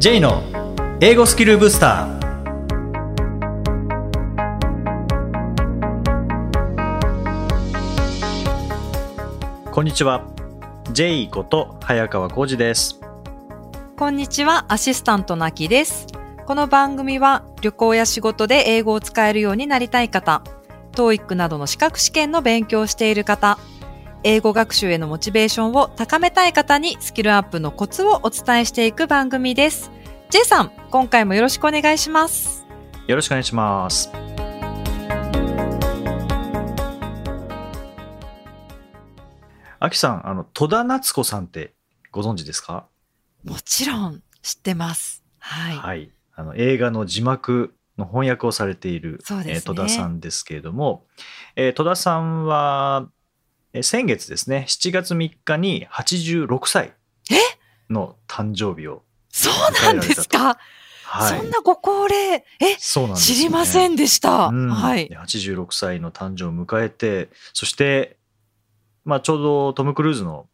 J の英語スキルブスター。こんにちは。J こと早川浩二です。こんにちは、アシスタントのあきです。この番組は旅行や仕事で英語を使えるようになりたい方、TOEIC などの資格試験の勉強をしている方、英語学習へのモチベーションを高めたい方にスキルアップのコツをお伝えしていく番組です。J さん、今回もよろしくお願いします。よろしくお願いしますあきさんあの戸田夏子さんってご存知ですか？もちろん知ってます。はい。はい、あの映画の字幕の翻訳をされている、ねえー戸田さんですけれども、えー戸田さんは、えー先月ですね7月3日に86歳えの誕生日を、そうなんですか、はい、そんなご高齢、え、そうなんね。知りませんでした。うん。はい。で。86歳の誕生を迎えてそして、まあ、ちょうどトム・クルーズの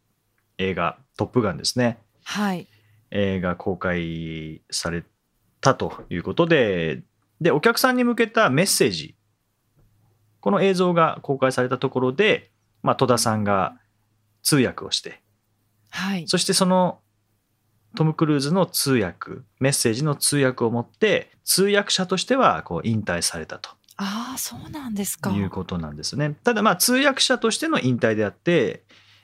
映画「トップガン」ですね。はい。映画公開されたということででお客さんに向けたメッセージ。この映像が公開されたところで、まあ、戸田さんが通訳をしてはい。そしてそのトム・クルーズの通訳メッセージの通訳を持って通訳者としてはこう引退されたとああ、そうなんですか。いうことなんですね。ただまあ通訳者としての引退であって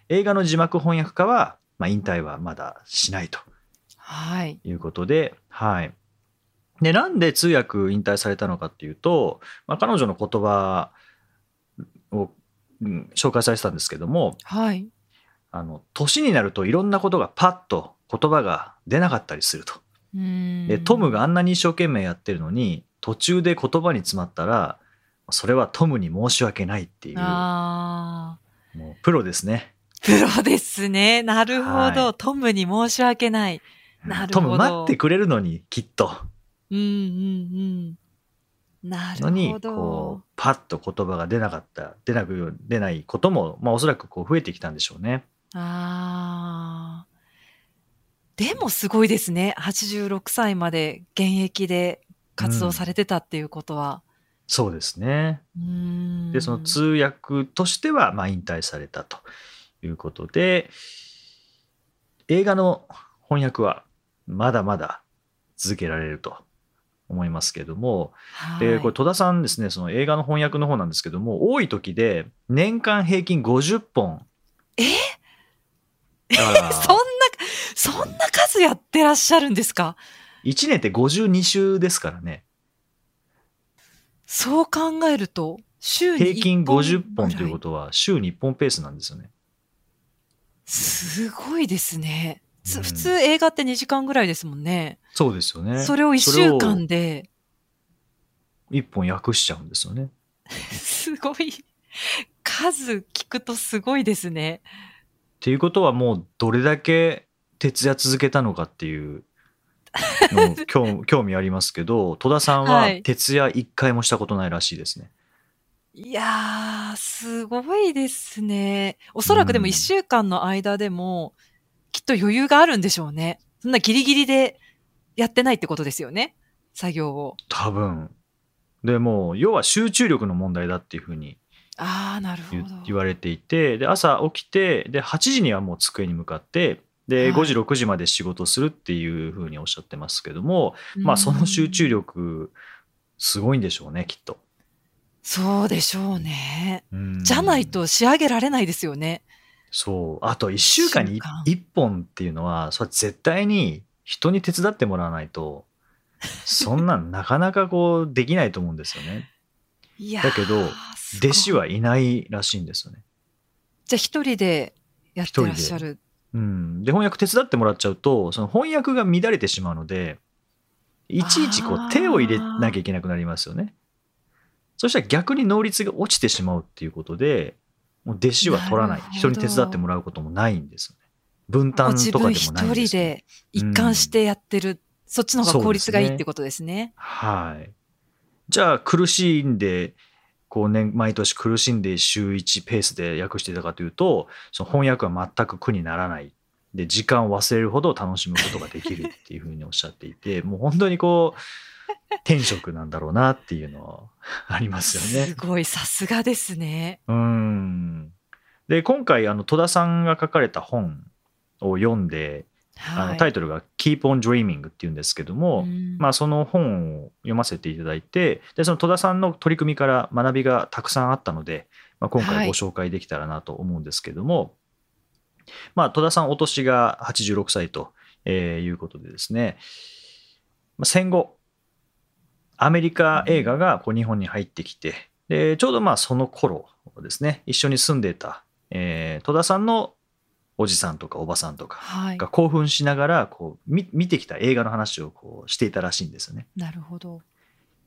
映画の字幕翻訳家は、まあ、引退はまだしないとはい。いうことで、はい。で、なんで通訳引退されたのかっていうと、まあ、彼女の言葉を、うん紹介されてたんですけども、はい。あの、年になるといろんなことがパッと言葉が出なかったりすると。で、トムがあんなに一生懸命やってるのに、途中で言葉に詰まったら、それはトムに申し訳ないっていう。もうプロですね。プロですね。なるほど。はいトムに申し訳ない。なるトほどム待ってくれるのに、きっと。うんうんうん。のにこう。パッと言葉が出なかった出なく出ないことも、まあ、おそらくこう増えてきたんでしょうね。ああ。でもすごいですね。86歳まで現役で活動されてたっていうことは。そうですね。でその通訳としてはまあ引退されたということで映画の翻訳はまだまだ続けられると思いますけども、はいでこれ戸田さんですねその映画の翻訳の方なんですけども多い時で年間平均50本。え？そんな、そんな数やってらっしゃるんですか？1年って52週ですからね。そう考えると、週に平均1本50本ということは週に1本ペースなんですよね。すごいですね。つうん普通映画って2時間ぐらいですもんね。そうですよね。それを1週間で、1本訳しちゃうんですよね。すごい。数聞くとすごいですね。っていうことはもうどれだけ徹夜続けたのかっていうの 興興味ありますけど戸田さんははい徹夜1回もしたことないらしいですね。いやー、すごいですね。おそらくでもうん1週間の間でも、きっと余裕があるんでしょうね。そんなギリギリでやってないってことですよね。作業を。多分。でもう要は集中力の問題だっていうふうにあー、なるほ言ど。言われていてで朝起きてで8時にはもう机に向かってではい5時6時まで仕事するっていうふうにおっしゃってますけども、まあその集中うん。力すごいんでしょうねきっと。そうでしょうね。うんじゃないと仕上げられないですよね。そうあと1週間に一週間1本っていうのはそれは絶対に人に手伝ってもらわないとそんなんなかなかこうできないと思うんですよね。いやーだけど弟子はいないらしいんですよね。じゃあ一人でやってらっしゃる。うん、で翻訳手伝ってもらっちゃうとその翻訳が乱れてしまうのでいちいちこう手を入れなきゃいけなくなりますよね。そしたら逆に能率が落ちてしまうっていうことでもう弟子は取らない人に手伝ってもらうこともないんですよね。分ご担とかでもないんですよ、人で一貫してやってる。そっちの方が効率がいいってことですね。はい。じゃあ苦しんでこう年毎年苦しんで週1ペースで訳していたかというとその翻訳は全く苦にならないで時間を忘れるほど楽しむことができるっていうふうにおっしゃっていてもう本当にこう天職なんだろうなっていうのはありますよね。すごい、さすがですね。うんで今回あの戸田さんが書かれた本を読んで、あはい。のタイトルが「Keep on Dreaming」っていうんですけども、うんまあ、その本を読ませていただいてでその戸田さんの取り組みから学びがたくさんあったので、まあ、今はい回ご紹介できたらなと思うんですけども、まあ、戸田さんお年が86歳とえーいうことでですね、まあ、戦後アメリカ映画がこう日本に入ってきてでちょうどまあその頃ですね一緒に住んでいた、えー戸田さんのおじさんとかおばさんとかはい。が興奮しながらこう見見てきた映画の話をこうしていたらしいんですよね。なるほど。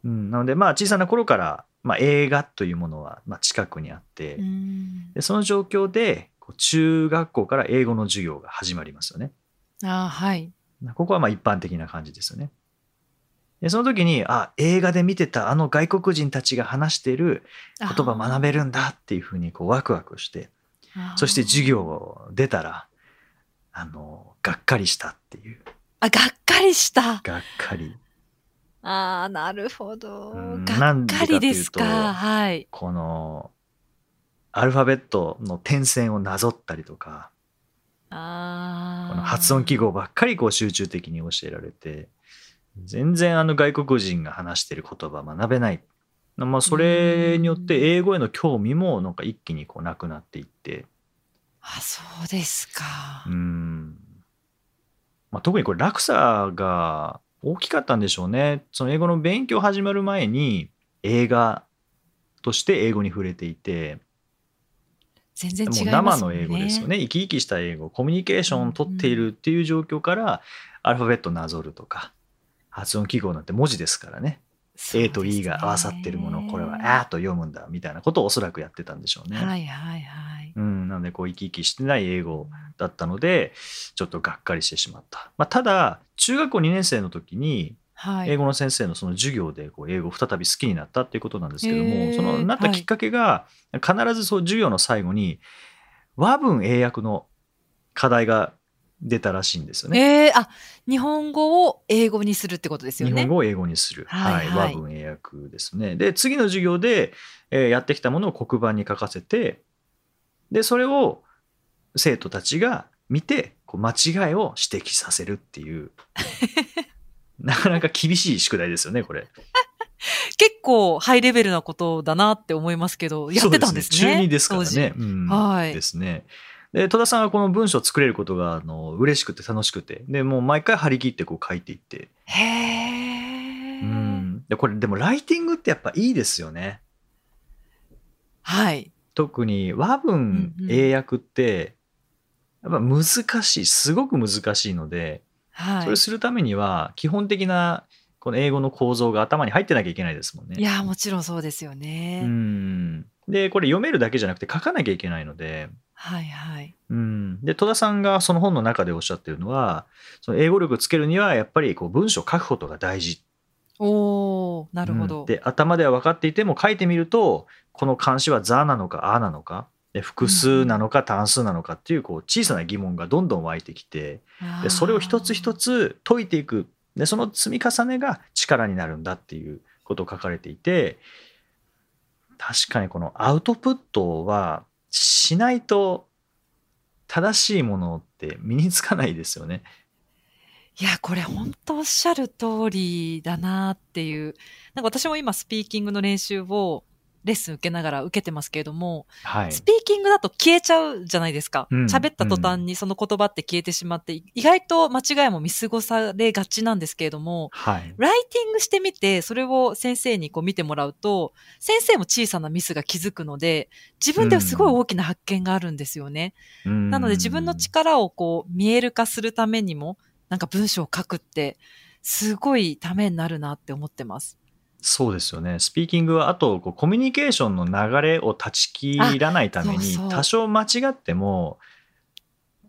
うん、なのでまあ小さな頃から、まあ、映画というものはまあ近くにあって、うん。でその状況で中学校から英語の授業が始まりますよね。あーはい。ここはまあ一般的な感じですよね。でその時にあ映画で見てたあの外国人たちが話している言葉学べるんだっていうふうにこうワクワクしてそして授業を出たらあのがっかりしたっていうあ、がっかりした。がっかりああ、なるほど。うんがっかりですか。はい。このアルファベットの点線をなぞったりとか。この発音記号ばっかりこう集中的に教えられて全然あの外国人が話してる言葉学べない、まあ、それによって英語への興味もなんか一気にこうなくなっていって。あ、そうですか。うん、まあ、特にこれ落差が大きかったんでしょうね。その英語の勉強始まる前に映画として英語に触れていて。全然違いね。生の英語ですよね。生き生きした英語。コミュニケーションを取っているっていう状況からアルファベットなぞるとか発音記号なんて文字ですからね A と E が合わさってるものをこれは「あ」と読むんだみたいなことをおそらくやってたんでしょうね。はいはいはい。うん、なのでこう生き生きしてない英語だったのでちょっとがっかりしてしまった。まあ、ただ中学校2年生の時にはい。英語の先生のその授業でこう英語を再び好きになったっていうことなんですけどへもーそのなったきっかけが必ずそう授業の最後に和文英訳の課題が出たらしいんですよね。えー、あ、日本語を英語にするってことですよね。日本語を英語にする、はいはい和文英訳ですね。で次の授業で、えーやってきたものを黒板に書かせてでそれを生徒たちが見てこう間違いを指摘させるっていう なかなか厳しい宿題ですよねこれ。結構ハイレベルなことだなって思いますけど、やってたんですね。そう中2ですからね。うんはいですね。で戸田さんはこの文章を作れることがあの嬉しくて楽しくてでもう毎回張り切ってこう書いていって、へえ。うん、でこれでもライティングってやっぱいいですよね。はい。特に和文英訳ってやっぱ難しいすごく難しいので、はい。それするためには基本的なこの英語の構造が頭に入ってなきゃいけないですもんね。いや、もちろんそうですよね。うんでこれ読めるだけじゃなくて書かなきゃいけないのではいはい。うん、で戸田さんがその本の中でおっしゃってるのはその英語力をつけるにはやっぱりこう文章を書くことが大事。おー、なるほど。うんで頭では分かっていても書いてみるとこの漢詞は「ザ」なのか「あ」なのかで複数なのか単数なのかっていうこう小さな疑問がどんどん湧いてきてでそれを一つ一つ解いていくでその積み重ねが力になるんだっていうことを書かれていて確かにこのアウトプットはしないと正しいものって身につかないですよね。いや、これ本当おっしゃる通りだなっていう。なんか私も今スピーキングの練習をレッスン受けながら受けてますけれども、はい。スピーキングだと消えちゃうじゃないですか。うん喋った途端にその言葉って消えてしまって、意外と間違いも見過ごされがちなんですけれども、はい。ライティングしてみて、それを先生にこう見てもらうと、先生も小さなミスが気づくので、自分ではすごい大きな発見があるんですよね。ななので自分の力をこう見える化するためにも、なんか文章を書くって、すごいためになるなって思ってます。そうですよね。スピーキングはあとこうコミュニケーションの流れを断ち切らないために多少間違っても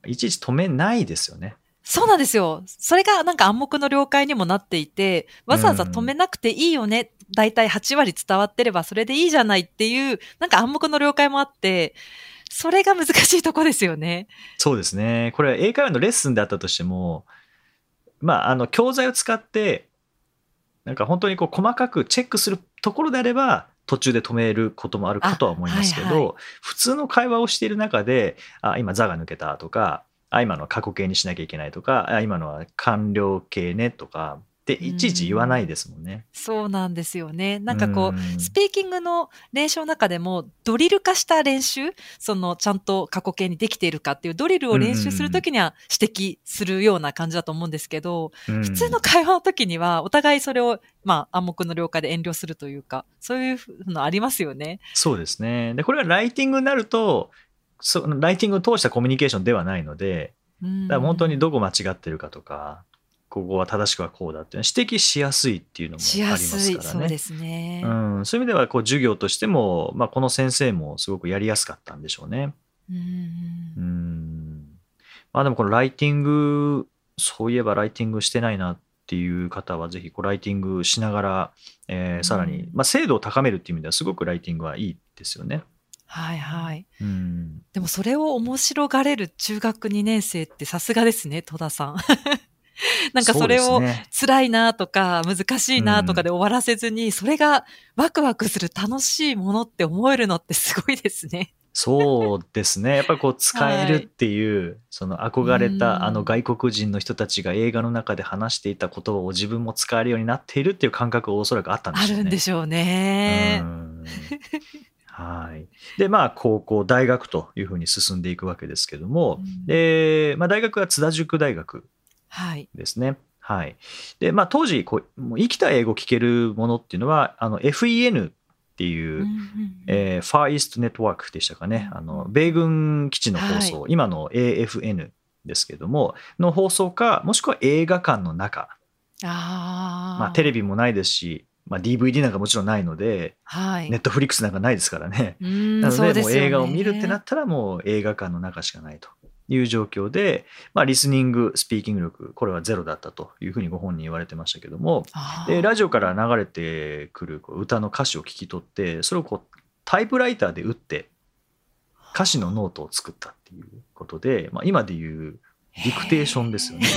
いちいち止めないですよね。そうなんですよ。それがなんか暗黙の了解にもなっていて、わざわざ止めなくていいよね。だいたい8割伝わってればそれでいいじゃないっていう、なんか暗黙の了解もあって、それが難しいとこですよね。そうですね。これは英会話のレッスンであったとしても、まあ、あの、教材を使って、なんか本当にこう細かくチェックするところであれば、途中で止めることもあるかとは思いますけど、あはいは普通の会話をしている中で、あ、今座が抜けたとか、あ、今のは過去形にしなきゃいけないとか、あ、今のは完了形ねとか、っていちいち言わないですもんね。そうなんですよね。なんかこう、うんスピーキングの練習の中でも、ドリル化した練習、その、ちゃんと過去形にできているかっていうドリルを練習するときには指摘するような感じだと思うんですけど、うん普通の会話の時には、お互いそれを、まあ、暗黙の了解で遠慮するというか、そういうのありますよね。そうですね。で、これはライティングになると、そのライティングを通したコミュニケーションではないので、うんだから本当にどこ間違ってるかとか、ここは正しくはこうだって指摘しやすいっていうのもあしりまやすからね。そうですね。うん、そういう意味ではこう授業としても、まあ、この先生もすごくやりやすかったんでしょうね。うんうん。まあでもこのライティング、そういえばライティングしてないなっていう方はぜひこうライティングしながら、えーさらにうん、まあ、精度を高めるっていう意味ではすごくライティングはいいですよね。はいはい。うん。でもそれを面白がれる中学2年生ってさすがですね、戸田さん。なんかそれを辛いなとか難しいなとかで終わらせずに、それがワクワクする楽しいものって思えるのってすごいですね。そうですね。やっぱりこう使えるっていう、その憧れうんたあの外国人の人たちが映画の中で話していた言葉を自分も使えるようになっているっていう感覚がおそらくあったんであしょうね。るんでしょうねう。んはい。で、まあ、高校、大学というふうに進んでいくわけですけども、うんで、まあ、大学は津田塾大学はい。ですね。はい。で、まあ、当時、こう、もう生きた英語聞けるものっていうのは、あの、FEN っていう、うんうんえー、ファーイーストネットワークでしたかね。あの、米軍基地の放送、今の AFN ですけども、の放送か、もしくは映画館の中。ああ。まあ、テレビもないですし、まあ、DVD なんかもちろんないので、はい。ネットフリックスなんかないですからね。うんなので、ねもう映画を見るってなったら、もう映画館の中しかないという状況で、まあ、リスニング、スピーキング力、これはゼロだったというふうにご本人言われてましたけども、でラジオから流れてくる歌の歌詞を聞き取って、それをこうタイプライターで打って、歌詞のノートを作ったっていうことで、まあ、今でいうディクテーションですよね。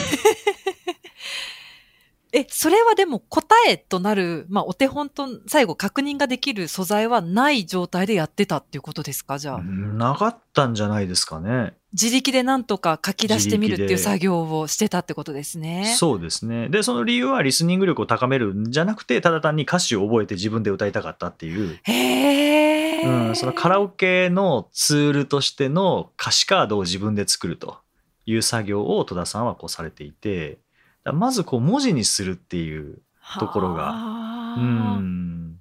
え、それはでも答えとなる、まあ、お手本と最後確認ができる素材はない状態でやってたっていうことですか？じゃあ。なかったんじゃないですかね。自力でなんとか書き出してみるっていう作業をしてたってことですね。そうですね。で、その理由はリスニング力を高めるんじゃなくて、ただ単に歌詞を覚えて自分で歌いたかったっていう、へえ。うん、そのカラオケのツールとしての歌詞カードを自分で作るという作業を戸田さんはこうされていて、だまずこう文字にするっていう、ところががうん、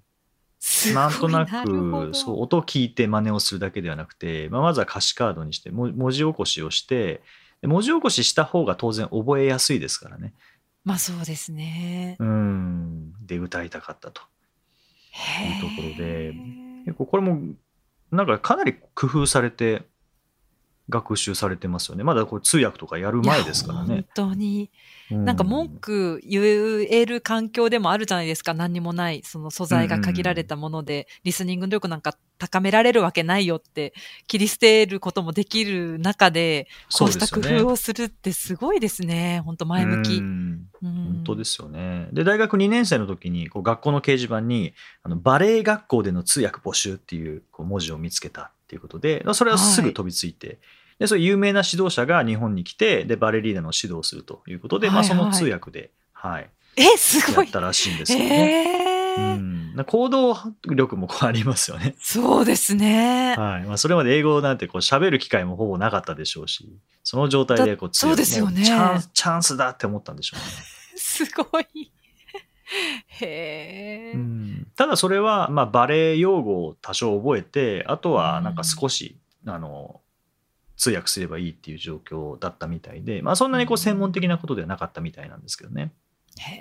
なんとなくそう音を聞いて真似をするだけではなくて、まあ、まずは歌詞カードにしても文字起こしをしてで文字起こしした方が当然覚えやすいですからね。まあそうですね。うん、で歌いたかったと。いうところで結構これもなんかかなり工夫されて学習されてますよね。まだこれ通訳とかやる前ですからね本。当に。うなんか文句言える環境でもあるじゃないですか。何にもない、その素材が限られたもので、リスニング力なんか高められるわけないよって切り捨てることもできる中で、こうした工夫をするってすごいですね。本当前向き。本当ですよね。で、大学2年生の時にこう学校の掲示板にあのバレエ学校での通訳募集っていうこう文字を見つけたっていうことで、それはすぐ飛びついて、でそういう有名な指導者が日本に来て、でバレリーナの指導をするということで、まあ、はいはいその通訳で、はい、え、すごい。やったらしいんですよね。えーうん、な行動力もこうありますよね。そうですね。はいまあ、それまで英語なんてこう喋る機会もほぼなかったでしょうし、その状態でこうだそうですよねもチャンスチャンスだって思ったんでしょうね。すごい。へえ、うん。ただそれは、まあ、バレエ用語を多少覚えてあとはなんか少し、あの通訳すればいいっていう状況だったみたいで、まあ、そんなにこう専門的なことではなかったみたいなんですけどね。へ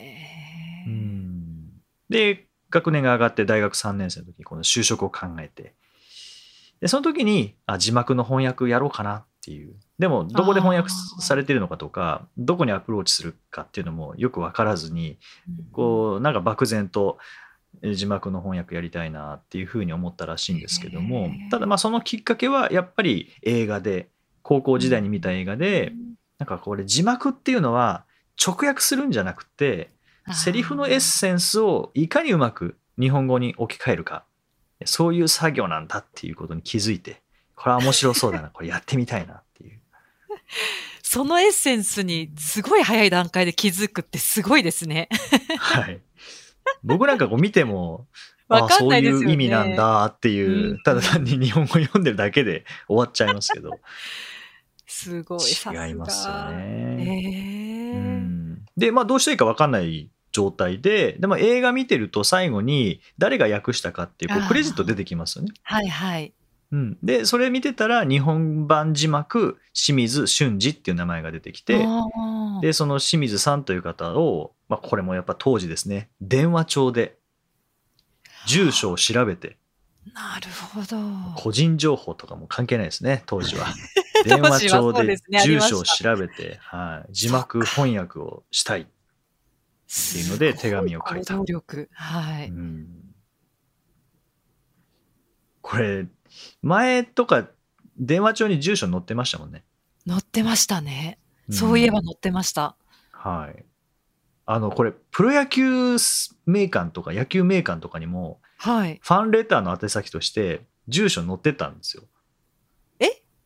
えうん。で学年が上がって大学3年生の時にこの就職を考えて。でその時にあ字幕の翻訳やろうかなっていう。でもどこで翻訳されてるのかとかどこにアプローチするかっていうのもよく分からずにこうなんか漠然とえ字幕の翻訳やりたいなっていうふうに思ったらしいんですけどもただまあそのきっかけはやっぱり映画で高校時代に見た映画でなんかこれ字幕っていうのは直訳するんじゃなくてセリフのエッセンスをいかにうまく日本語に置き換えるかそういう作業なんだっていうことに気づいてこれは面白そうだなこれやってみたいなっていうそのエッセンスにすごい早い段階で気づくってすごいですね。はい僕なんかこう見ても わかあそうんないですよね。いう意味なんだっていう、うんただ単に日本語読んでるだけで 終わっちゃいますけどすごい。違いますよへね。えうんでまあどうしていいか分かんない状態ででも映画見てると最後に誰が訳したかっていうこうクレジット出てきますよね。はいはい。うん、でそれ見てたら日本版字幕清水俊二っていう名前が出てきてでその清水さんという方を、まあ、これもやっぱ当時ですね電話帳で住所を調べてなるほど。個人情報とかも関係ないですね当時は。電話帳で住所を調べて、はい、字幕翻訳をしたい、っていうので手紙を書いた。行動力。はい。うん。これ前とか電話帳に住所載ってましたもんね、載ってましたね。んそういえば載ってました。はいあのこれプロ野球名館とか野球名館とかにもはい。ファンレターの宛先として住所載ってたんですよ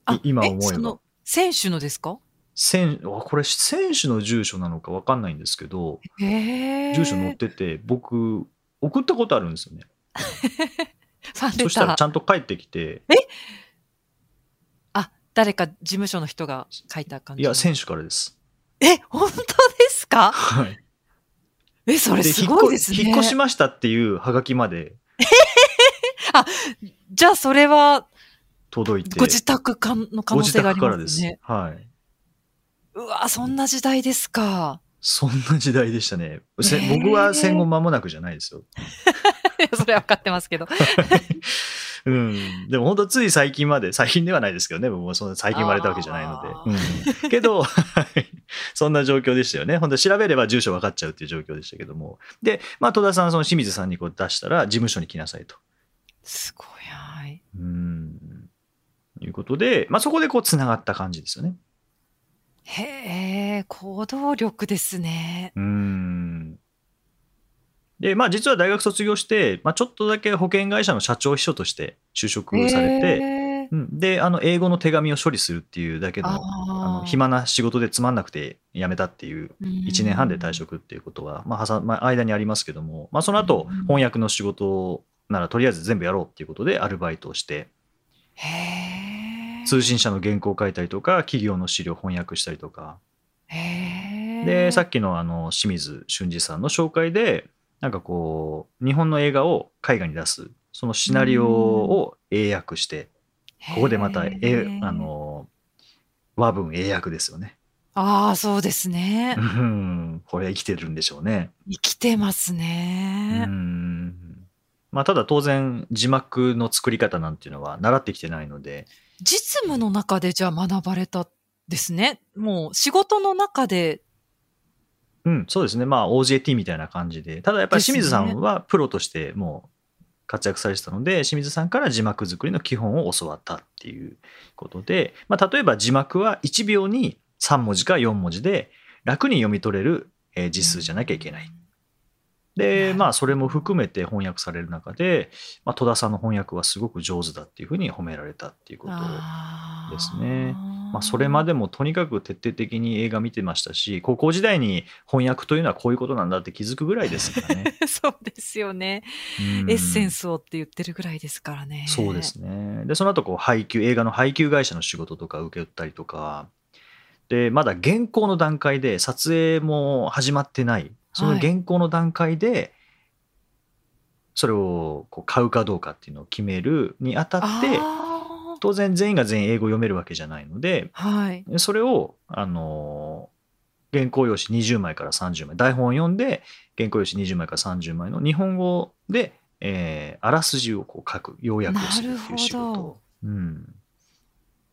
あい今思えばその選手のですか？選あこれ選手の住所なのか分かんないんですけど。住所載ってて僕送ったことあるんですよね そしたらち。ゃんと帰ってきて。あ、誰か事務所の人が書いた感じ。いや選手からです。え、本当ですか？はい。え、それですごいですね。引っ越しましたっていうハガキまで。じゃあそれは届いて。ご自宅かの可能性があり宅からです。ますね。はい。うわ、そんな時代ですか。そんな時代でしたね。僕は戦後間もなくじゃないですよ それは分かってますけど。うん、でも本当つい最近まで最近ではないですけどね僕もそんな最近生まれたわけじゃないのあで、うん、けどはいそんな状況でしたよね本当調べれば住所分かっちゃうっていう状況でしたけどもで、まあ、戸田さんはその清水さんにこう出したら事務所に来なさいと。すごい、はい。うんいうことで、まあ、そこでこうつながった感じですよね。へえ、行動力ですね。うんでまあ実は大学卒業して、まあ、ちょっとだけ保険会社の社長秘書として就職されて、うん、であの英語の手紙を処理するっていうだけのあの暇な仕事でつまんなくて辞めたっていう1年半で退職っていうことは、まあ、挟まあ間にありますけども、まあ、その後うん翻訳の仕事ならとりあえず全部やろうっていうことでアルバイトをして。通信社の原稿を書いたりとか企業の資料を翻訳したりとか。でさっきのあの清水俊二さんの紹介でなんかこう日本の映画を海外に出すそのシナリオを英訳してここでまたへえーあの和文英訳ですよね。ああ、そうですねう。んこれ生きてるんでしょうね。生きてますうね。んまあ、ただ当然字幕の作り方なんていうのは習ってきてないので実務の中でじゃあ学ばれたですね。もう仕事の中で、うん、そうですね。まあ OJT みたいな感じで。ただやっぱり清水さんはプロとしてもう活躍されてたので、清水さんから字幕作りの基本を教わったっていうことで、まあ例えば字幕は1秒に3文字か4文字で楽に読み取れるえー字数じゃなきゃいけない。で、まあそれも含めて翻訳される中で、まあ、戸田さんの翻訳はすごく上手だっていうふうに褒められたっていうことですねまあ、それまでもとにかく徹底的に映画見てましたし高校時代に翻訳というのはこういうことなんだって気づくぐらいですからね。そうですよね。うんエッセンスをって言ってるぐらいですからね。そうですね。でその後こう配給映画の配給会社の仕事とか受け負ったりとかでまだ原稿の段階で撮影も始まってないその原稿の段階で、それをこう買うかどうかっていうのを決めるにあたって当然全員が全員英語を読めるわけじゃないのではい。それを、あのー原稿用紙20枚から30枚台本を読んで原稿用紙20枚から30枚の日本語で、えーあらすじをこう書く要約をするっていう仕事、うん、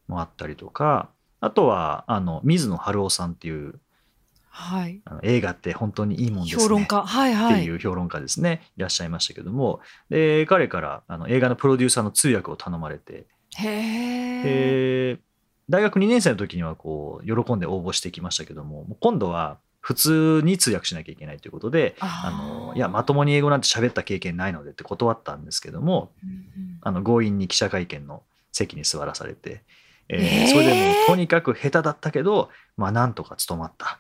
もあったりとかあとはあの水野晴夫さんっていうはい。あの映画って本当にいいもんですね評論家。はいはい。っていう評論家ですね、い、らっしゃいましたけどもで彼からあの映画のプロデューサーの通訳を頼まれてへ大学2年生の時にはこう喜んで応募してきましたけども今度は普通に通訳しなきゃいけないということであのいやまともに英語なんて喋った経験ないのでって断ったんですけどもうんうんあの強引に記者会見の席に座らされて、えーえーそれでもうとにかく下手だったけど、まあ、なんとか務まった。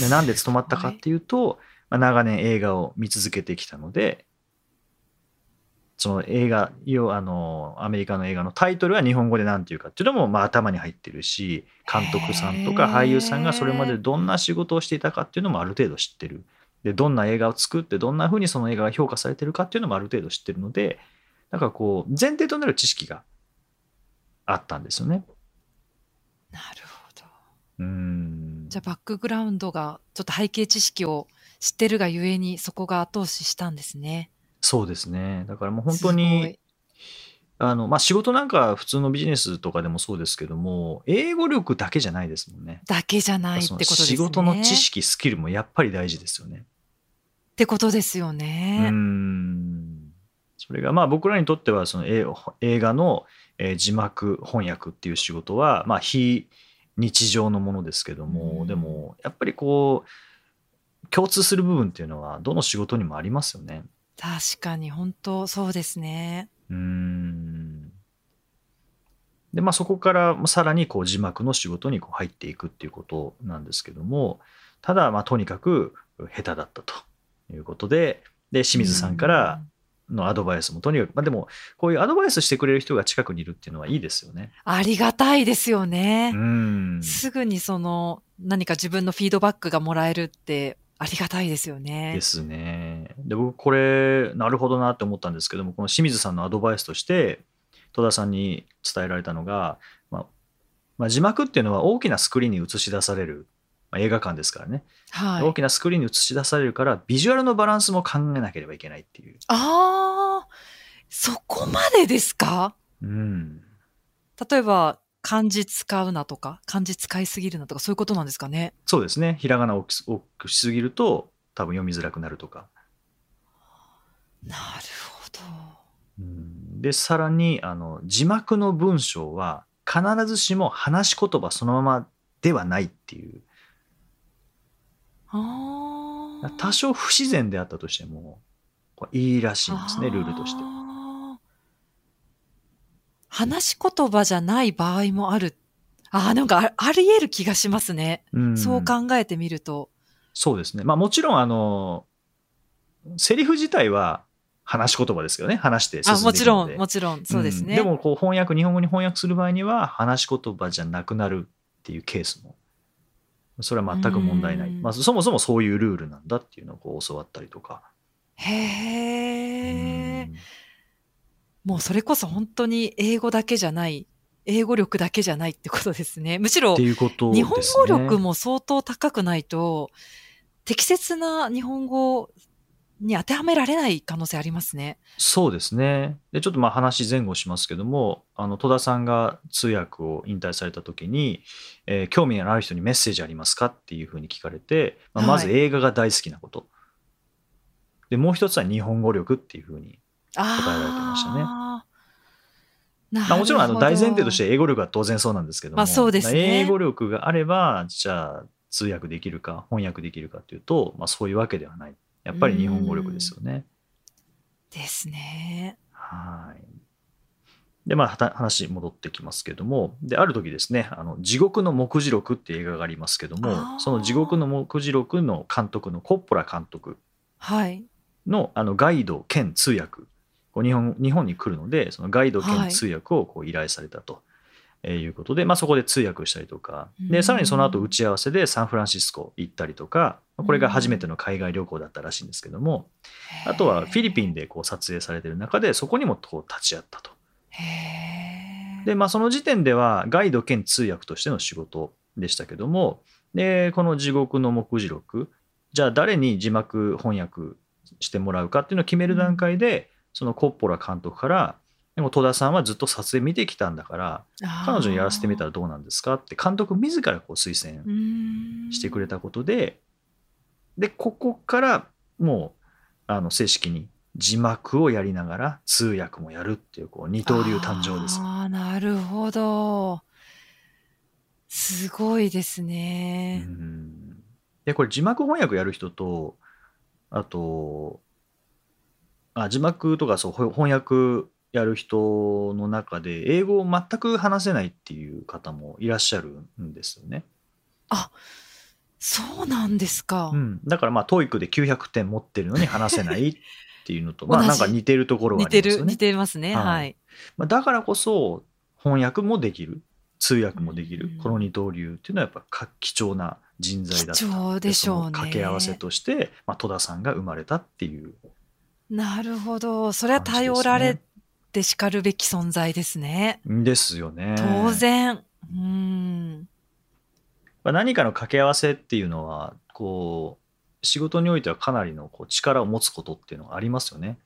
でなんで務まったかっていうと、まあ、長年映画を見続けてきたのでその映画要はあのアメリカの映画のタイトルは日本語で何て言うかっていうのもまあ頭に入ってるし監督さんとか俳優さんがそれまでどんな仕事をしていたかっていうのもある程度知ってるでどんな映画を作ってどんな風にその映画が評価されてるかっていうのもある程度知ってるのでなんかこう前提となる知識があったんですよね。なるほど。うんじゃあバックグラウンドがちょっと背景知識を知ってるがゆえにそこが後押ししたんですね。そうですねだからもう本当にいあの、まあ、仕事なんか普通のビジネスとかでもそうですけども、英語力だけじゃないですもんね。だけじゃないってことですね。仕事の知識、スキルもやっぱり大事ですよね。ってことですようね。ん。それがまあ僕らにとってはその映映画のえー字幕翻訳っていう仕事はまあ非日常のものですけども、うんでもやっぱりこう共通する部分っていうのはどの仕事にもありますよね。確かに本当そうですね。うーんでまあそこからさらにこう字幕の仕事にこう入っていくっていうことなんですけどもただまあとにかく下手だったということでで清水さんからのアドバイスもとにかく、まあ、でもこういうアドバイスしてくれる人が近くにいるっていうのはいいですよね。ありがたいですよねう。んすぐにその何か自分のフィードバックがもらえるってありがたいですよね。ですね。で僕これなるほどなって思ったんですけどもこの清水さんのアドバイスとして戸田さんに伝えられたのが、まあまあ、字幕っていうのは大きなスクリーンに映し出される、まあ、映画館ですからね、はい。大きなスクリーンに映し出されるからビジュアルのバランスも考えなければいけないっていう。ああ、そこまでですか？うん、例えば漢字使うなとか漢字使いすぎるなとかそういうことなんですかね？そうですねひらがなを大き大きくしすぎると多分読みづらくなるとか。なるほど。うんでさらにあの字幕の文章は必ずしも話し言葉そのままではないっていう。多少不自然であったとしてもいいらしいんですねルールとして。話し言葉じゃない場合もある。ああ、なんかああり得る気がしますね。うんそう考えてみると。そうですねまあもちろんあのセリフ自体は話し言葉ですけどね話して進あ、んでいくのでもちろん、もちろん、そうですね。んでもこう翻訳日本語に翻訳する場合には話し言葉じゃなくなるっていうケースもそれは全く問題ない、うんまあ、そもそもそういうルールなんだっていうのをこう教わったりとか。へえ。うんもうそれこそ本当に英語だけじゃない、英語力だけじゃないってことですね。むしろっていうことです日ね。本語力も相当高くないと、適切な日本語に当てはめられない可能性ありますね。そうですね。で、ちょっとまあ話前後しますけども、あの戸田さんが通訳を引退された時に、えー興味のある人にメッセージありますかっていうふうに聞かれて、まあまずはい映画が大好きなこと。で、もう一つは日本語力っていうふうに。あ答えられてましたねまあ、もちろんあの大前提とるして英語力は当然そうなんですけども、まあそうですね英語力があれば、じゃあ通訳できるか翻訳できるかっていうと、まあ、そういうわけではない。やっぱり日本語力ですよね。ですね。はい。で、まあ、話戻ってきますけども、で、ある時ですね、あの地獄の目次録っていう映画がありますけども、その地獄の目次録の監督のコッポラ監督はい。のあのガイド兼通訳、こう日本日本に来るので、そのガイドはい兼通訳をこう依頼されたと。えーいうことで、まあ、そこで通訳したりとか。うん。でさらにその後打ち合わせでサンフランシスコ行ったりとか。これが初めての海外旅行だったらしいんですけども。あとはフィリピンでこう撮影されてる中でそこにもこう立ち会ったと。で、まあ、その時点ではガイド兼通訳としての仕事でしたけども。でこの地獄の目次録。じゃあ誰に字幕翻訳してもらうかっていうのを決める段階で、そのコッポラ監督からでも戸田さんはずっと撮影見てきたんだから彼女にやらせてみたらどうなんですかって監督自らこう推薦してくれたことででここからもうあの正式に字幕をやりながら通訳もやるっていうこう二刀流誕生です。ああ、なるほど。すごいですね。うんでこれ字幕翻訳やる人とあとあ字幕とかそうほ翻訳やる人の中で英語を全く話せないっていう方もいらっしゃるんですよね。そうなんですか。うん、だからまあ TOEIC で900点持ってるのに話せないっていうのと まあなんか似てるところがあ似てる、りますよね似。てますね。はいはい。まあ、だからこそ翻訳もできる通訳もできる、うんこの二刀流っていうのはやっぱか貴重な人材だった貴重でしょうね掛け合わせとして、まあ、戸田さんが生まれたっていうなるほど。それは頼られてしかるべき存在ですね。んですよね。当然。うん。まあ、何かの掛け合わせっていうのはこう仕事においてはかなりのこう力を持つことっていうのがありますよね。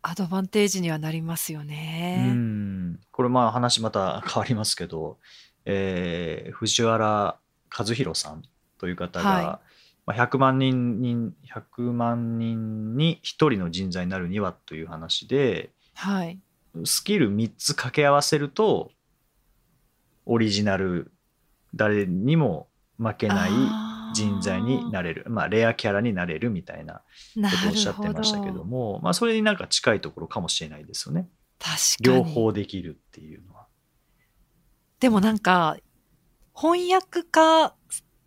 アドバンテージにはなりますようね。んこれまあ話また変わりますけど、えー藤原和弘さんという方が、はまあ、100万人に100万人に1人の人材になるにはという話ではい。スキル3つ掛け合わせるとオリジナル誰にも負けない人材になれるまあレアキャラになれるみたいななことをおっしゃってましたけどもまあそれになんか近いところかもしれないですよね確かに。両方できるっていうのは。でもなんか、翻訳家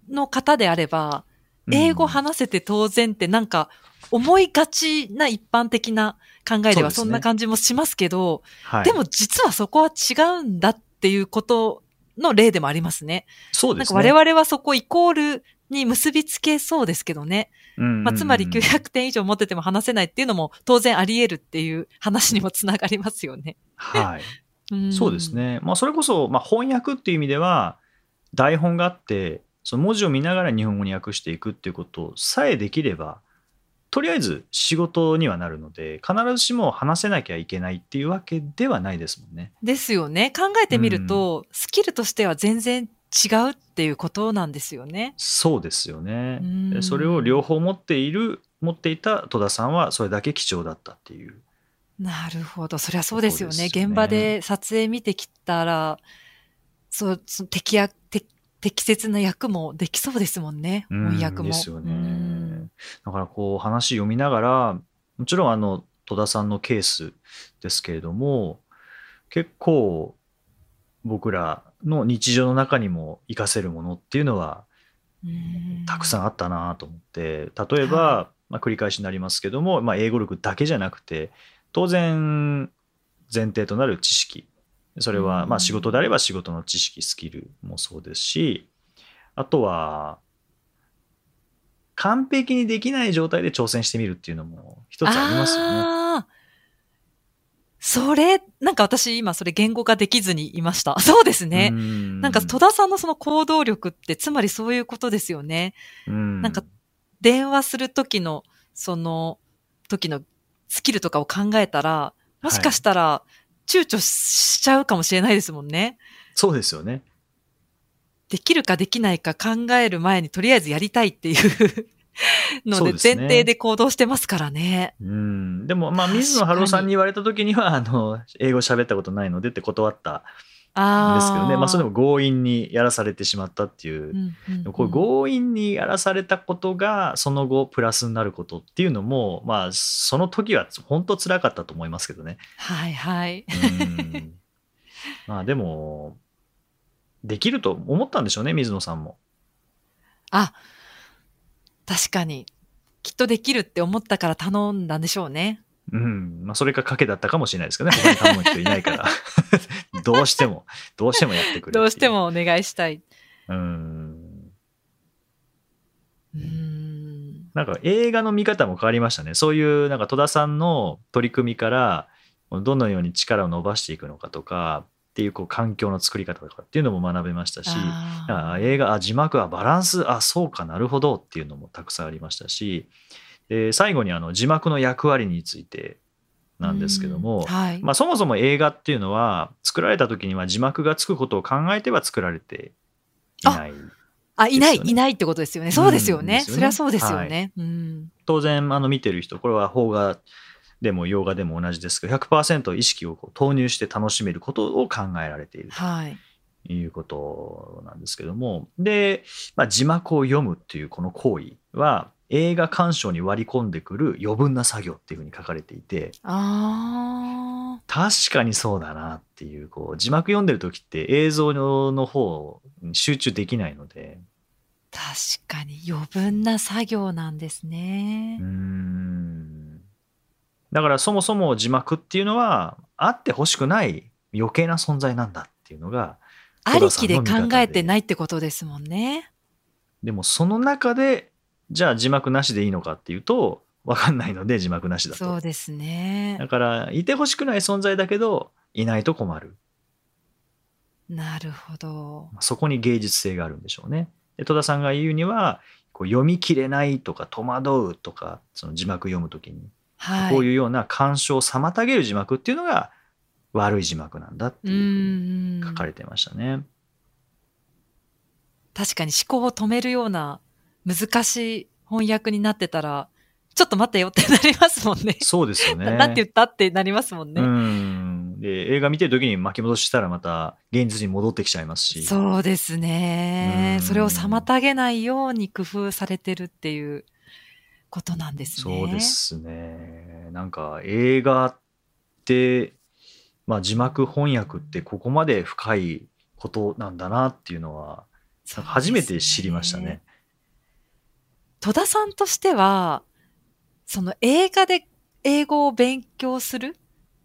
の方であれば、英語うん話せて当然ってなんか思いがちな一般的な考えではそんな感じもしますけど、はい、でも実はそこは違うんだっていうことの例でもありますね。そうですね。なんか我々はそこイコールに結びつけそうですけどね。まあ、つまり900点以上持ってても話せないっていうのも当然あり得るっていう話にもつながりますよね。はい。んそうです。ね。まあ、それこそ、まあ、翻訳っていう意味では、台本があって、その文字を見ながら日本語に訳していくっていうことさえできれば、とりあえず仕事にはなるので、必ずしも話せなきゃいけないっていうわけではないですもんね。ですよね。考えてみると、スキルとしては全然違うっていうことなんですよね。そうですよねう。んでそれを両方持っている、持っていた戸田さんはそれだけ貴重だったっていう。なるほど。そりゃそうですよね。よね現場で撮影見てきたら、そう、その適役適適切な役もできそうですもんね。うん翻訳も。ですよねうん。だからこう話読みながらもちろんあの戸田さんのケースですけれども結構僕らの日常の中にも活かせるものっていうのはうんたくさんあったなと思って例えば、まあ、繰り返しになりますけども、まあ、英語力だけじゃなくて当然前提となる知識それはうんまあ仕事であれば仕事の知識スキルもそうですしあとは完璧にできない状態で挑戦してみるっていうのも一つありますよね。それ、なんか私今それ言語化できずにいました。そうですね。ななんか戸田さんのその行動力ってつまりそういうことですよね。ななんか電話する時の、その時のスキルとかを考えたら、もしかしたら躊躇しちゃうかもしれないですもんね。そうですよね。できるかできないか考える前にとりあえずやりたいっていう ので前提で行動してますからね。うん、でもまあ水野晴郎さんに言われた時にはあの英語喋ったことないのでって断った。ですけどねまあそれでも強引にやらされてしまったっていう、うんうんうんこれ強引にやらされたことがその後プラスになることっていうのもまあその時は本当辛かったと思いますけどね。はいはい。うん まあでもできると思ったんでしょうね水野さんも。あ、確かに。きっとできるって思ったから頼んだんでしょうね。うんまあ、それが賭けだったかもしれないですけどね他に頼む人いないから どうしてもどうしてもやってくれっていどうしてもお願いしたい。うんうーん。なんか映画の見方も変わりましたね。そういうなんか戸田さんの取り組みからどのように力を伸ばしていくのかとかっていうこう環境の作り方とかっていうのも学べましたし映画あ字幕はバランスあそうかなるほどっていうのもたくさんありましたしで最後にあの字幕の役割についてなんですけども、はい。まあ、そもそも映画っていうのは作られた時には字幕がつくことを考えては作られていないあ、いない、いないってことですよね。そうですよね。うんよねそりゃそうですよね。うん。当然あの見てる人これは邦画でも洋画でも同じですけど100%意識をこう投入して楽しめることを考えられているはい。ということなんですけどもで、まあ、字幕を読むっていうこの行為は映画鑑賞に割り込んでくる余分な作業っていうふうに書かれていてああ。確かにそうだなっていうこう字幕読んでる時って映像の方に集中できないので確かに余分な作業なんですねうー。んだからそもそも字幕っていうのはあってほしくない余計な存在なんだっていうのがありきで考えてないってことですもんね。でもその中でじゃあ字幕なしでいいのかっていうと分かんないので字幕なしだとそうですねだ。からいてほしくない存在だけどいないと困るなるほど。そこに芸術性があるんでしょうねで戸田さんが言うにはこう読み切れないとか戸惑うとかその字幕読むときにはい。こういうような干渉を妨げる字幕っていうのが悪い字幕なんだってういうふうにん。書かれてましたね。確かに思考を止めるような難しい翻訳になってたら、ちょっと待ってよってなりますもんね。そうですよね。な なんて言ったってなりますもんね。うんで映画見てる時に巻き戻ししたらまた現実に戻ってきちゃいますしそうですねう。んそれを妨げないように工夫されてるっていうことなんですね。そうですねなんか映画って、まあ、字幕翻訳ってここまで深いことなんだなっていうのは初めて知りましたね。戸田さんとしては、その映画で英語を勉強する？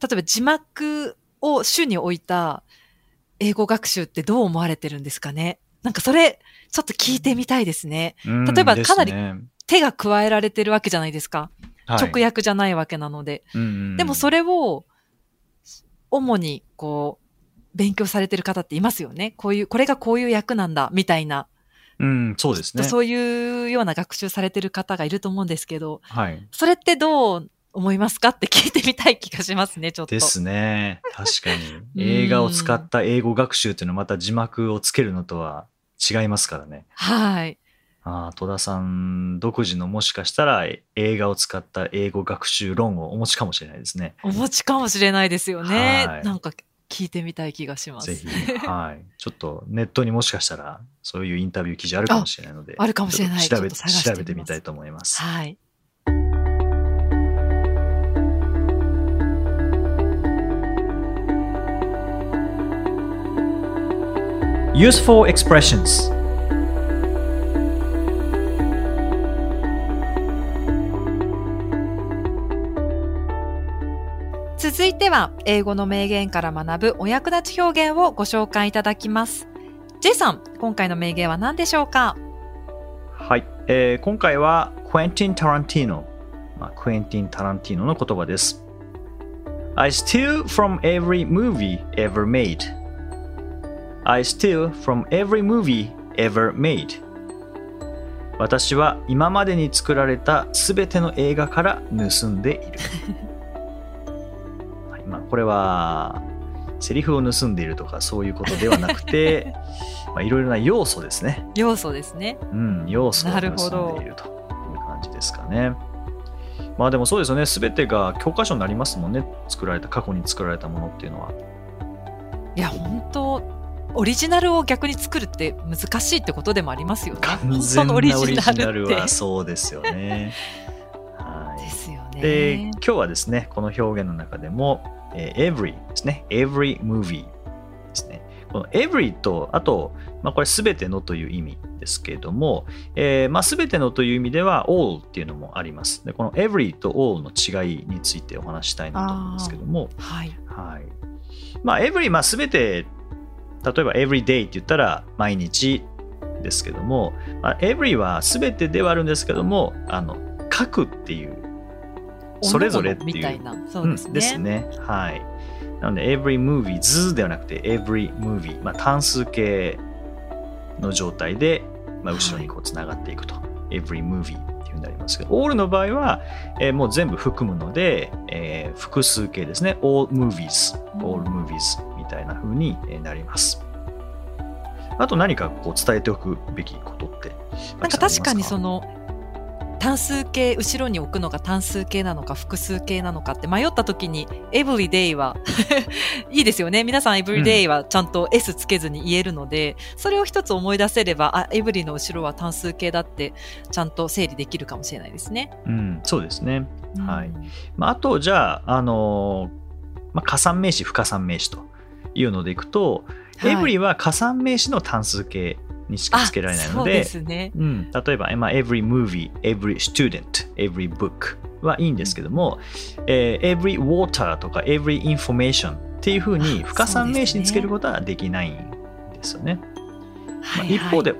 例えば字幕を主に置いた英語学習ってどう思われてるんですかね？なんかそれ、ちょっと聞いてみたいですね。うん例えばかなり手が加えられてるわけじゃないですか。はい直訳じゃないわけなので。でもそれを、主にこう、勉強されてる方っていますよね。こういう、これがこういう役なんだ、みたいな。うん、そうですね。そういうような学習されてる方がいると思うんですけど、はい。それってどう思いますかって聞いてみたい気がしますね、ちょっと。ですね。確かに。映画を使った英語学習っていうのはまた字幕をつけるのとは違いますからね。はい。ああ、戸田さん独自のもしかしたら映画を使った英語学習論をお持ちかもしれないですね。お持ちかもしれないですよね。はいなんか聞いてみたい気がします。ぜひ、はい。ちょっとネットにもしかしたらそういうインタビュー記事あるかもしれないので、あ あるかもしれない調べ調べてみたいと思います。はい。Useful expressions 続いては、英語の名言から学ぶお役立ち表現をご紹介いただきます。J さん、今回の名言は何でしょうか？はい、えー今回はクエンティン・タランティーノ、まあ、クエンティン・タランティーノの言葉です。I steal from every movie ever made. I steal from every movie ever made. 私は今までに作られたすべての映画から盗んでいる。これはセリフを盗んでいるとかそういうことではなくて、まあ、いろいろな要素ですね。要素ですね。うん、要素をなるほど盗んでいるという感じですかね。まあでもそうですよね、すべてが教科書になりますもんね、作られた、過去に作られたものっていうのは。いや、本当オリジナルを逆に作るって難しいってことでもありますよね。完全なオリジジナル。はそうですよね。はですよい、で、ね今。日はですね、この表現の中でも、えー every ですね、every movie ですね。この every と、あと、まあ、これすべてのという意味ですけれども、えーまあ、すべてのという意味では all っていうのもあります。で、この every と all の違いについてお話ししたいなと思うんですけども、はい。はい。まあ、every、まあ、すべて、例えば every day って言ったら毎日ですけども、まあ、every はすべてではあるんですけども、あの、書くっていう、それぞれっていうみたいな。そうですね。んですね。はい。なので、every movies ではなくて、every movie、まあ、単数形の状態で、まあ、後ろにこうつながっていくと。every movie っっていうふうになりますけど、all の場合は、えーもう全部含むので、えー複数形ですね。all movies, all movies みたいな風にえーなります。あと何かこう伝えておくべきことってなんか確かにそのの単数形後ろに置くのが単数形なのか複数形なのかって迷った時に everyday は いいですよね皆さん everyday はちゃんと s つけずに言えるので、それを一つ思い出せればあ every の後ろは単数形だってちゃんと整理できるかもしれないですね。うん、そうですね。はいうんまあ、あとじゃあ、あのーまあ、加算名詞不加算名詞というのでいくと、はい every は加算名詞の単数形にしかつけられないのでね。うん、例えば、まあ、every movie, every student, every book はいいんですけども、えー every water とか every information っていうふうにあ不加算名詞につけることはできないんですよね。まあはいはい一方で、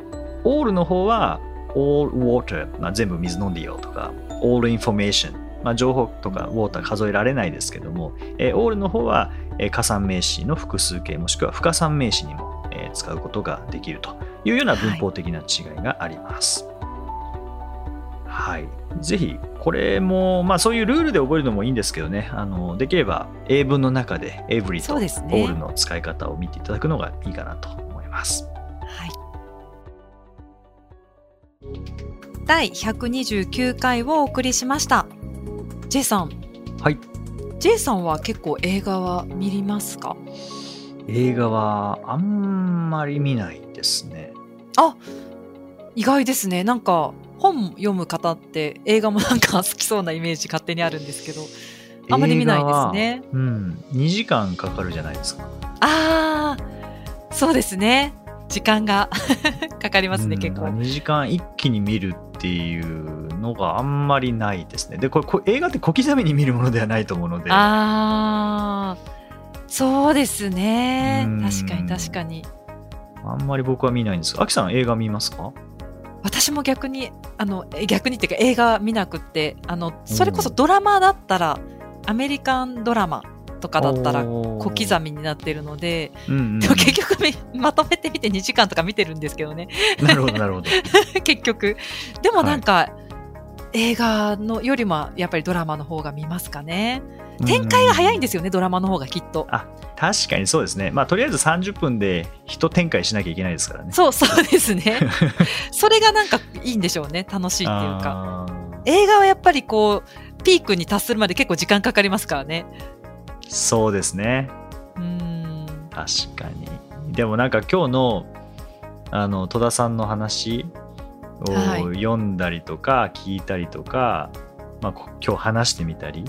all の方は all water、まあ、全部水飲んでいいよとか all information、まあ、情報とか water 数えられないですけども、えー all の方は、えー加算名詞の複数形もしくは不加算名詞にも、えー使うことができるというような文法的な違いがあります。はい。ぜひ、これも、まあそういうルールで覚えるのもいいんですけどね、あのできれば英文の中で every とそうですね all の使い方を見ていただくのがいいかなと思います。はい。第129回をお送りしました。J さん。はい。J さんは結構映画は見りますか？映画はあんまり見ないですね。意外ですね。なんか本読む方って映画もなんか 好きそうなイメージ勝手にあるんですけど。あんまり見ないですねうん。2時間かかるじゃないですか。ああ、そうですね。時間が かかりますね、うん結構。2時間一気に見るっていうのがあんまりないですね。で、これこれ映画って小刻みに見るものではないと思うので。ああ、そうですねうん。確かに確かに。あんまり僕は見ないんです。が、アキさん映画見ますか？私も逆にあのえ逆にっていうか映画見なくってあのそれこそドラマだったらアメリカンドラマとかだったら小小刻みになってるので、うんうんでも結局みまとめてみて2時間とか見てるんですけどね。なるほど、なるほど。結局。でもなんか、映画のよりもやっぱりドラマの方が見ますかね展開が早いんでですよね、ドラマの方がきっと。確かにそうですね。まあ、とりあえず30分で一展開しなきゃいけないですからね。そうそうですね。それがなんかいいんでしょうね楽しいっていうか。映画はやっぱりこうピークに達するまで結構時間かかりますからね。そうですね。うーん。確かに。でもなんか今日のあの戸田さんの話をはい。読んだりとか聞いたりとか、まあ、こ今日話してみたり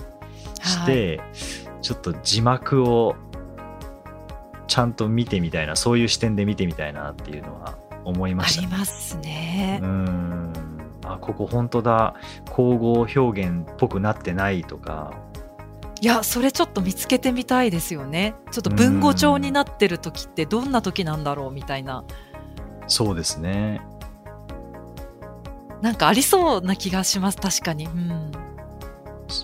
して、ちょっと字幕をちゃんと見てみたいなそういう視点で見てみたいなっていうのは思いまあしたね。りますねう。んあここ本当だ口語表現っぽくなってないとかいや、それちょっと見つけてみたいですよね。ちょっと文語帳になってる時ってどんな時なんだろうみたいな。そうですねなんかありそうな気がします、確かに。うん。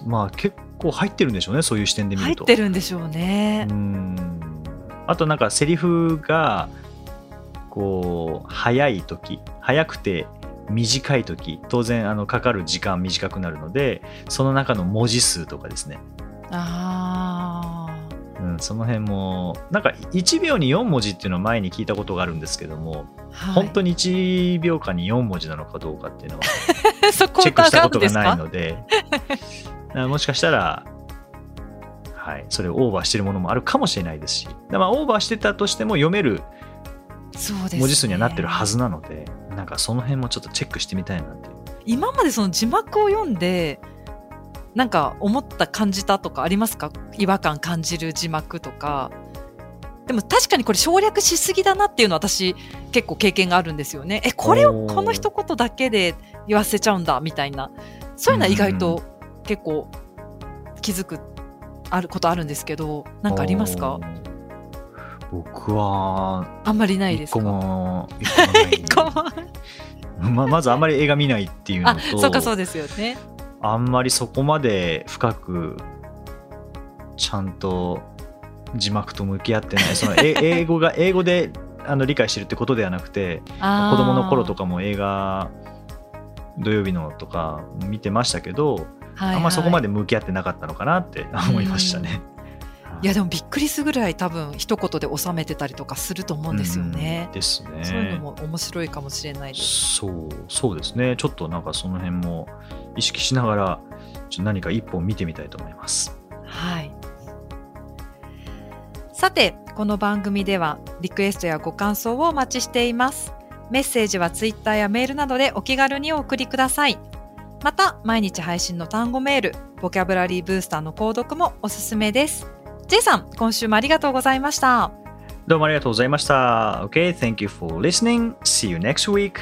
まあ結構入ってるんでしょうねそういう視点で見ると。入ってるんでしょうねう。んあとなんかセリフがこう早い時早くて短い時当然あのかかる時間短くなるのでその中の文字数とかですね、あうん、その辺もなんか1秒に4文字っていうのを前に聞いたことがあるんですけども、あ。はい、本当に1秒間に4文字なのかどうかっていうのは チェックした疑ことがないのであもしかしたら、はい、それをオーバーしてるものもあるかもしれないですし、だまあオーバーしてたとしても読めるそうです、ね。文字数にはなってるはずなので、なんかその辺もちょっとチェックしてみたいなって。今までその字幕を読んで、なんか思った感じたとかありますか？違和感感じる字幕とか。でも確かにこれ省略しすぎだなっていうのは私結構経験があるんですよね。え、これをこの一言だけで言わせちゃうんだみたいな。そういうのは意外と結構気づく、あることあるんですけど、なんかありますか？僕は、あんまりないですか？も、ままずあんまり映画見ないっていうのあ、と、そうかそうですよね。あんまりそこまで深く、ちゃんと字幕と向き合ってない。そのえ 英語が、英語であの理解してるってことではなくて、子子供の頃とかも映画土曜日のとか見てましたけど、はいあんまそこまで。で向き合ってなかったのかなって思いましたね。いやでもびっくりするぐらい多分一言で収めてたりとかすると思うんですよねうん。ですね。そういうのも面白いかもしれないです。そうそうですね。ちょっとなんかその辺も意識しながら何か一本見てみたいと思います。はい。さて、この番組ではリクエストやご感想をお待ちしています。メッセージはツイッターやメールなどでお気軽にお送りください。また、毎日配信の単語メール、ボキャブラリーブースターの購読もおすすめです。J さん、今週もありがとうございました。どうもありがとうございました。Okay, thank you for listening. See you next week.